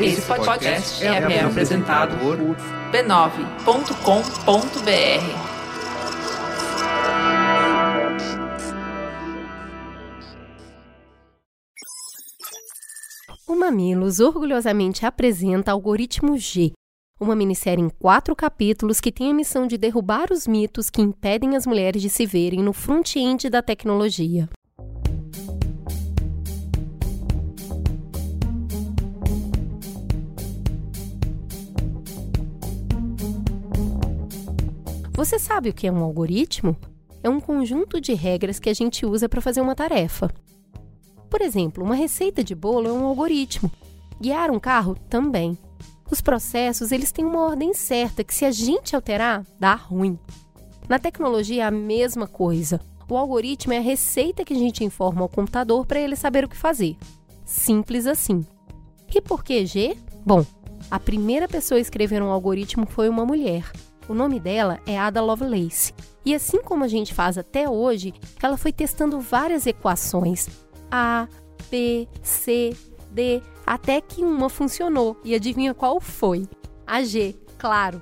Esse podcast é, é apresentado por b9.com.br. O Mamilos orgulhosamente apresenta Algoritmo G, uma minissérie em quatro capítulos que tem a missão de derrubar os mitos que impedem as mulheres de se verem no front-end da tecnologia. Você sabe o que é um algoritmo? É um conjunto de regras que a gente usa para fazer uma tarefa. Por exemplo, uma receita de bolo é um algoritmo. Guiar um carro também. Os processos, eles têm uma ordem certa que se a gente alterar, dá ruim. Na tecnologia é a mesma coisa. O algoritmo é a receita que a gente informa ao computador para ele saber o que fazer. Simples assim. E por que G? Bom, a primeira pessoa a escrever um algoritmo foi uma mulher. O nome dela é Ada Lovelace. E assim como a gente faz até hoje, ela foi testando várias equações. A, B, C, D, até que uma funcionou. E adivinha qual foi? A G, claro.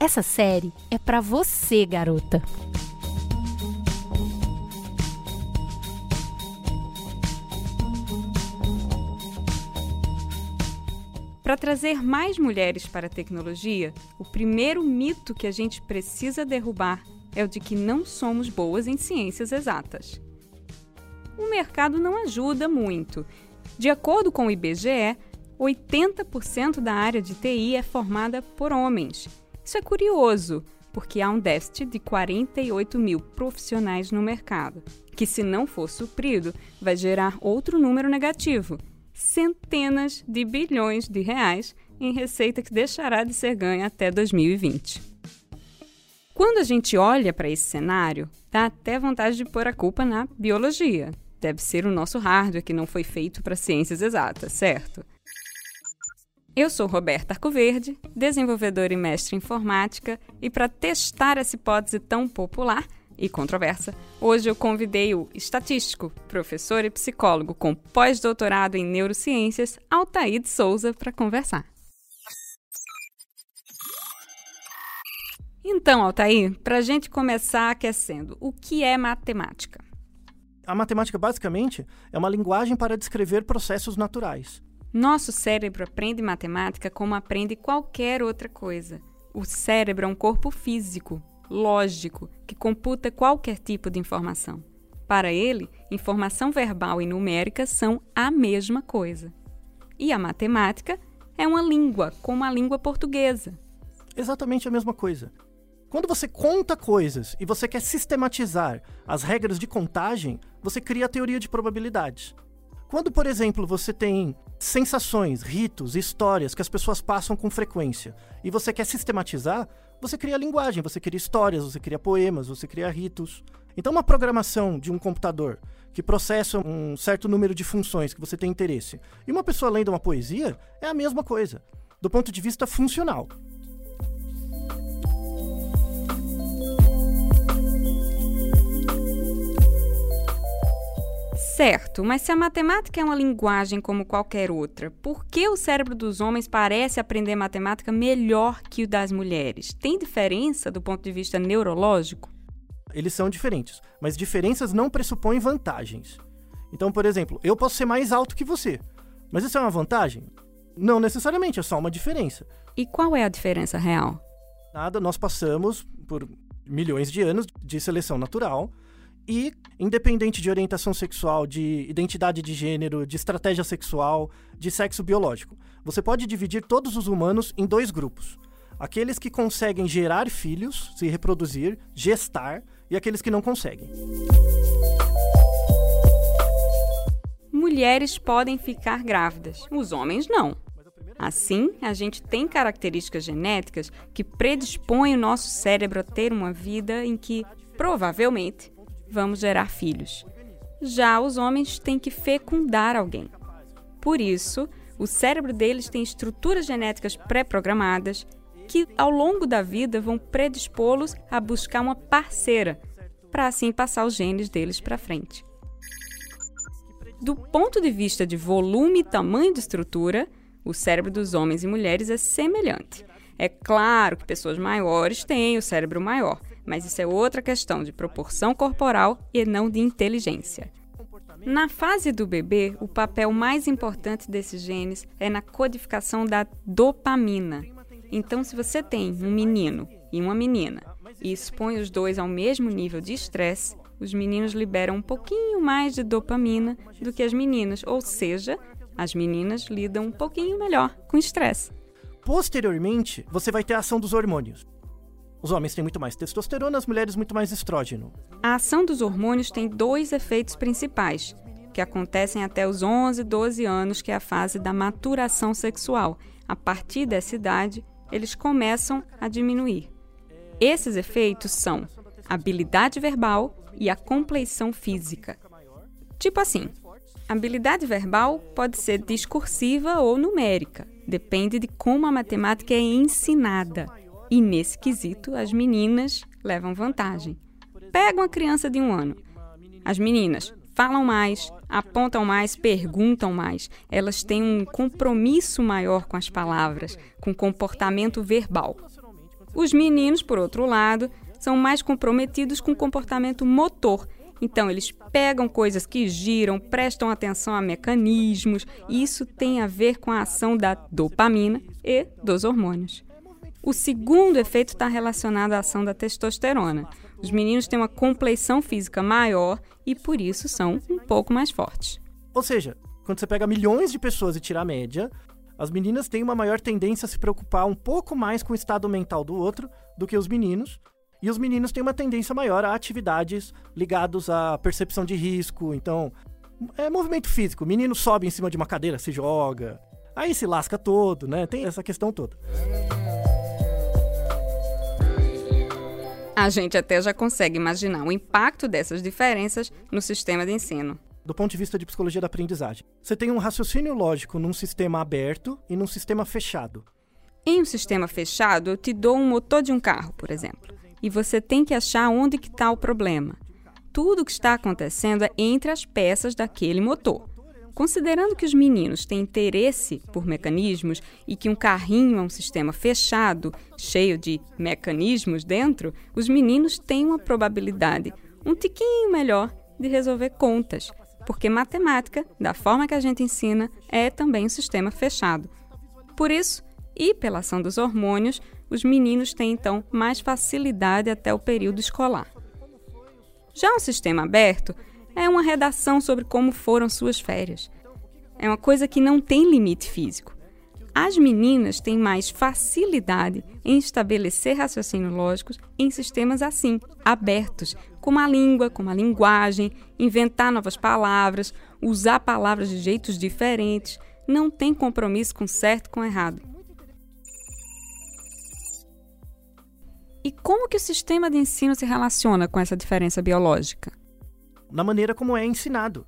Essa série é para você, garota. Para trazer mais mulheres para a tecnologia, o primeiro mito que a gente precisa derrubar é o de que não somos boas em ciências exatas. O mercado não ajuda muito de acordo com o IBGE, 80% da área de TI é formada por homens. Isso é curioso, porque há um déficit de 48 mil profissionais no mercado, que, se não for suprido, vai gerar outro número negativo: centenas de bilhões de reais em receita que deixará de ser ganha até 2020. Quando a gente olha para esse cenário, dá até vontade de pôr a culpa na biologia, Deve ser o nosso hardware que não foi feito para ciências exatas, certo? Eu sou Roberta Arcoverde, desenvolvedora e mestre em informática, e para testar essa hipótese tão popular e controversa, hoje eu convidei o estatístico, professor e psicólogo com pós-doutorado em neurociências, Altair de Souza, para conversar. Então, Altair, para a gente começar aquecendo, o que é matemática? A matemática, basicamente, é uma linguagem para descrever processos naturais. Nosso cérebro aprende matemática como aprende qualquer outra coisa. O cérebro é um corpo físico, lógico, que computa qualquer tipo de informação. Para ele, informação verbal e numérica são a mesma coisa. E a matemática é uma língua, como a língua portuguesa. Exatamente a mesma coisa. Quando você conta coisas e você quer sistematizar as regras de contagem, você cria a teoria de probabilidades. Quando, por exemplo, você tem sensações, ritos, histórias que as pessoas passam com frequência e você quer sistematizar, você cria linguagem, você cria histórias, você cria poemas, você cria ritos. Então, uma programação de um computador que processa um certo número de funções que você tem interesse e uma pessoa lendo uma poesia é a mesma coisa, do ponto de vista funcional. Certo, mas se a matemática é uma linguagem como qualquer outra, por que o cérebro dos homens parece aprender matemática melhor que o das mulheres? Tem diferença do ponto de vista neurológico? Eles são diferentes, mas diferenças não pressupõem vantagens. Então, por exemplo, eu posso ser mais alto que você, mas isso é uma vantagem? Não necessariamente, é só uma diferença. E qual é a diferença real? Nada, nós passamos por milhões de anos de seleção natural e, independente de orientação sexual, de identidade de gênero, de estratégia sexual, de sexo biológico, você pode dividir todos os humanos em dois grupos: aqueles que conseguem gerar filhos, se reproduzir, gestar, e aqueles que não conseguem. Mulheres podem ficar grávidas, os homens não. Assim, a gente tem características genéticas que predispõem o nosso cérebro a ter uma vida em que, provavelmente, vamos gerar filhos. Já os homens têm que fecundar alguém. Por isso, o cérebro deles tem estruturas genéticas pré-programadas que, ao longo da vida, vão predispô-los a buscar uma parceira, para assim passar os genes deles para frente. Do ponto de vista de volume e tamanho de estrutura, o cérebro dos homens e mulheres é semelhante. É claro que pessoas maiores têm o cérebro maior, mas isso é outra questão de proporção corporal e não de inteligência. Na fase do bebê, o papel mais importante desses genes é na codificação da dopamina. Então, se você tem um menino e uma menina e expõe os dois ao mesmo nível de estresse, os meninos liberam um pouquinho mais de dopamina do que as meninas, ou seja, as meninas lidam um pouquinho melhor com estresse. Posteriormente, você vai ter a ação dos hormônios. Os homens têm muito mais testosterona, as mulheres muito mais estrógeno. A ação dos hormônios tem dois efeitos principais, que acontecem até os 11, 12 anos, que é a fase da maturação sexual. A partir dessa idade, eles começam a diminuir. Esses efeitos são habilidade verbal e a compleição física. Tipo assim, habilidade verbal pode ser discursiva ou numérica, depende de como a matemática é ensinada. E nesse quesito, as meninas levam vantagem. Pega uma criança de um ano. As meninas falam mais, apontam mais, perguntam mais. Elas têm um compromisso maior com as palavras, com comportamento verbal. Os meninos, por outro lado, são mais comprometidos com comportamento motor. Então, eles pegam coisas que giram, prestam atenção a mecanismos, isso tem a ver com a ação da dopamina e dos hormônios. O segundo efeito está relacionado à ação da testosterona. Os meninos têm uma compleição física maior e por isso são um pouco mais fortes. Ou seja, quando você pega milhões de pessoas e tira a média, as meninas têm uma maior tendência a se preocupar um pouco mais com o estado mental do outro do que os meninos. E os meninos têm uma tendência maior a atividades ligadas à percepção de risco. Então, é movimento físico. O menino sobe em cima de uma cadeira, se joga, aí se lasca todo, né? Tem essa questão toda. A gente até já consegue imaginar o impacto dessas diferenças no sistema de ensino. Do ponto de vista de psicologia da aprendizagem, você tem um raciocínio lógico num sistema aberto e num sistema fechado. Em um sistema fechado, eu te dou um motor de um carro, por exemplo, e você tem que achar onde que está o problema. Tudo o que está acontecendo é entre as peças daquele motor. Considerando que os meninos têm interesse por mecanismos e que um carrinho é um sistema fechado, cheio de mecanismos dentro, os meninos têm uma probabilidade um tiquinho melhor de resolver contas, porque matemática, da forma que a gente ensina, é também um sistema fechado. Por isso, e pela ação dos hormônios, os meninos têm então mais facilidade até o período escolar. Já um sistema aberto é uma redação sobre como foram suas férias. É uma coisa que não tem limite físico. As meninas têm mais facilidade em estabelecer raciocínios lógicos em sistemas assim, abertos, como a língua, como a linguagem, inventar novas palavras, usar palavras de jeitos diferentes, não tem compromisso com certo com errado. E como que o sistema de ensino se relaciona com essa diferença biológica? Na maneira como é ensinado.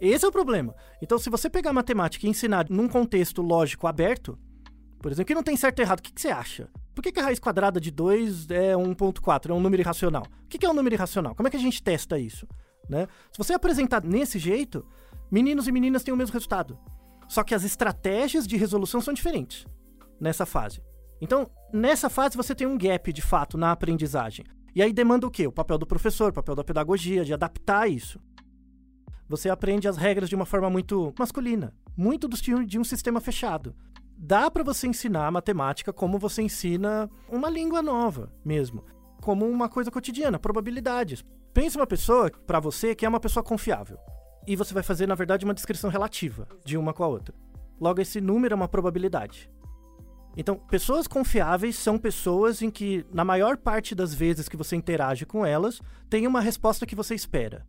Esse é o problema. Então, se você pegar matemática e ensinar num contexto lógico aberto, por exemplo, que não tem certo e errado, o que, que você acha? Por que, que, a raiz quadrada de 2 é 1.4, é um número irracional? O que, que, é um número irracional? Como é que a gente testa isso? Né? Se você apresentar desse jeito, meninos e meninas têm o mesmo resultado. Só que as estratégias de resolução são diferentes nessa fase. Então, nessa fase você tem um gap de fato na aprendizagem. E aí demanda o quê? O papel do professor, o papel da pedagogia, de adaptar isso. Você aprende as regras de uma forma muito masculina, muito do estilo de um sistema fechado. Dá para você ensinar matemática como você ensina uma língua nova mesmo, como uma coisa cotidiana, probabilidades. Pense uma pessoa para você que é uma pessoa confiável. E você vai fazer, na verdade, uma descrição relativa de uma com a outra. Logo, esse número é uma probabilidade. Então, pessoas confiáveis são pessoas em que, na maior parte das vezes que você interage com elas, tem uma resposta que você espera.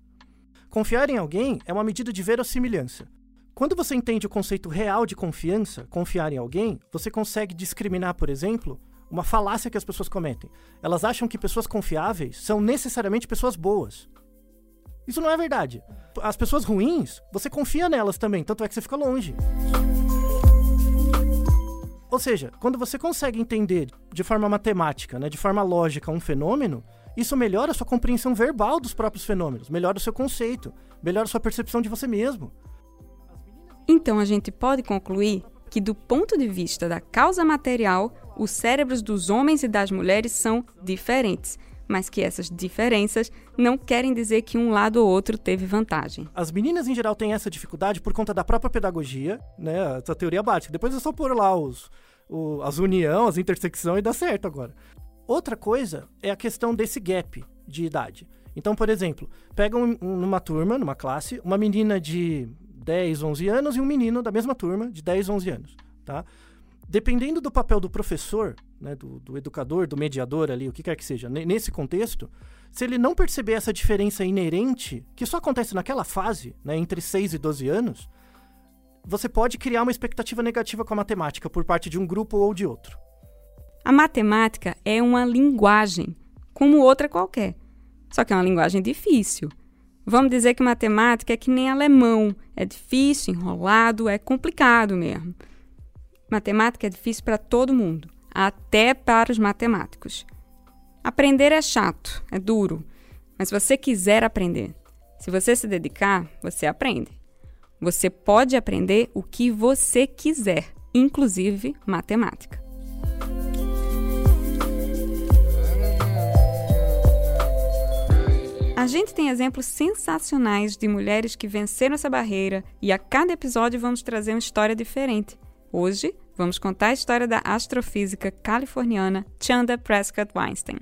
Confiar em alguém é uma medida de verossimilhança. Quando você entende o conceito real de confiança, confiar em alguém, você consegue discriminar, por exemplo, uma falácia que as pessoas cometem. Elas acham que pessoas confiáveis são necessariamente pessoas boas. Isso não é verdade. As pessoas ruins, você confia nelas também, tanto é que você fica longe. Ou seja, quando você consegue entender de forma matemática, né, de forma lógica, um fenômeno, Isso melhora a sua compreensão verbal dos próprios fenômenos, melhora o seu conceito, melhora a sua percepção de você mesmo. Então a gente pode concluir que, do ponto de vista da causa material, os cérebros dos homens e das mulheres são diferentes, mas que essas diferenças não querem dizer que um lado ou outro teve vantagem. As meninas, em geral, têm essa dificuldade por conta da própria pedagogia, né? Essa teoria básica. Depois é só pôr lá os, o, as união, as intersecções e dá certo agora. Outra coisa é a questão desse gap de idade. Então, por exemplo, pega um, um, numa turma, numa classe, uma menina de 10, 11 anos e um menino da mesma turma de 10, 11 anos, tá? Dependendo do papel do professor, né, do, do, educador, do mediador ali, o que quer que seja, nesse contexto, se ele não perceber essa diferença inerente, que só acontece naquela fase, né, entre 6 e 12 anos, você pode criar uma expectativa negativa com a matemática por parte de um grupo ou de outro. A matemática é uma linguagem, como outra qualquer. Só que é uma linguagem difícil. Vamos dizer que matemática é que nem alemão, é difícil, enrolado, é complicado mesmo. Matemática é difícil para todo mundo, até para os matemáticos. Aprender é chato, é duro, mas se você quiser aprender, se você se dedicar, você aprende. Você pode aprender o que você quiser, inclusive matemática. A gente tem exemplos sensacionais de mulheres que venceram essa barreira e a cada episódio vamos trazer uma história diferente. Hoje, vamos contar a história da astrofísica californiana Chanda Prescott Weinstein.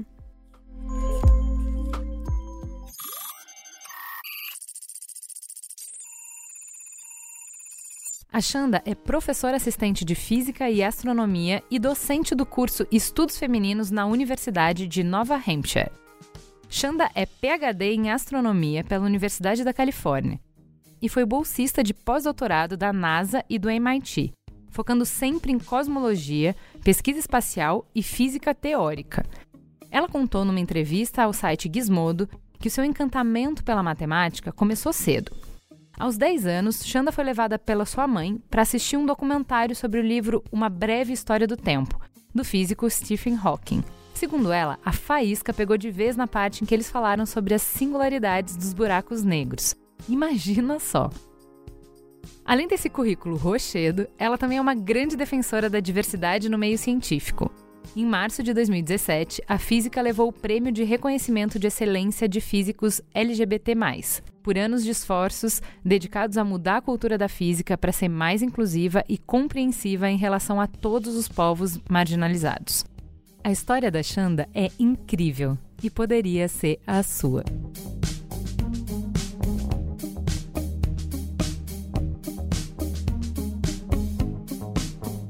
A Chanda é professora assistente de Física e Astronomia e docente do curso Estudos Femininos na Universidade de Nova Hampshire. Chanda é PhD em astronomia pela Universidade da Califórnia e foi bolsista de pós-doutorado da NASA e do MIT, focando sempre em cosmologia, pesquisa espacial e física teórica. Ela contou numa entrevista ao site Gizmodo que o seu encantamento pela matemática começou cedo. Aos 10 anos, Chanda foi levada pela sua mãe para assistir um documentário sobre o livro Uma Breve História do Tempo, do físico Stephen Hawking. Segundo ela, a faísca pegou de vez na parte em que eles falaram sobre as singularidades dos buracos negros. Imagina só! Além desse currículo rochedo, ela também é uma grande defensora da diversidade no meio científico. Em março de 2017, a física levou o Prêmio de Reconhecimento de Excelência de Físicos LGBT+, por anos de esforços dedicados a mudar a cultura da física para ser mais inclusiva e compreensiva em relação a todos os povos marginalizados. A história da Xanda é incrível e poderia ser a sua.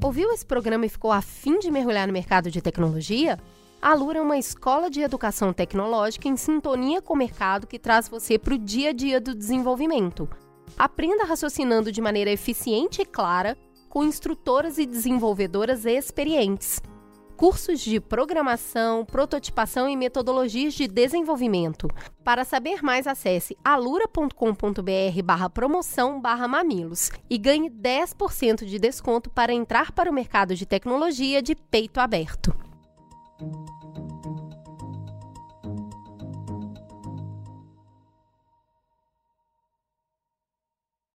Ouviu esse programa e ficou afim de mergulhar no mercado de tecnologia? A Lura é uma escola de educação tecnológica em sintonia com o mercado que traz você para o dia a dia do desenvolvimento. Aprenda raciocinando de maneira eficiente e clara com instrutoras e desenvolvedoras experientes cursos de programação, prototipação e metodologias de desenvolvimento. Para saber mais, acesse alura.com.br barra promoção barra mamilos e ganhe 10% de desconto para entrar para o mercado de tecnologia de peito aberto.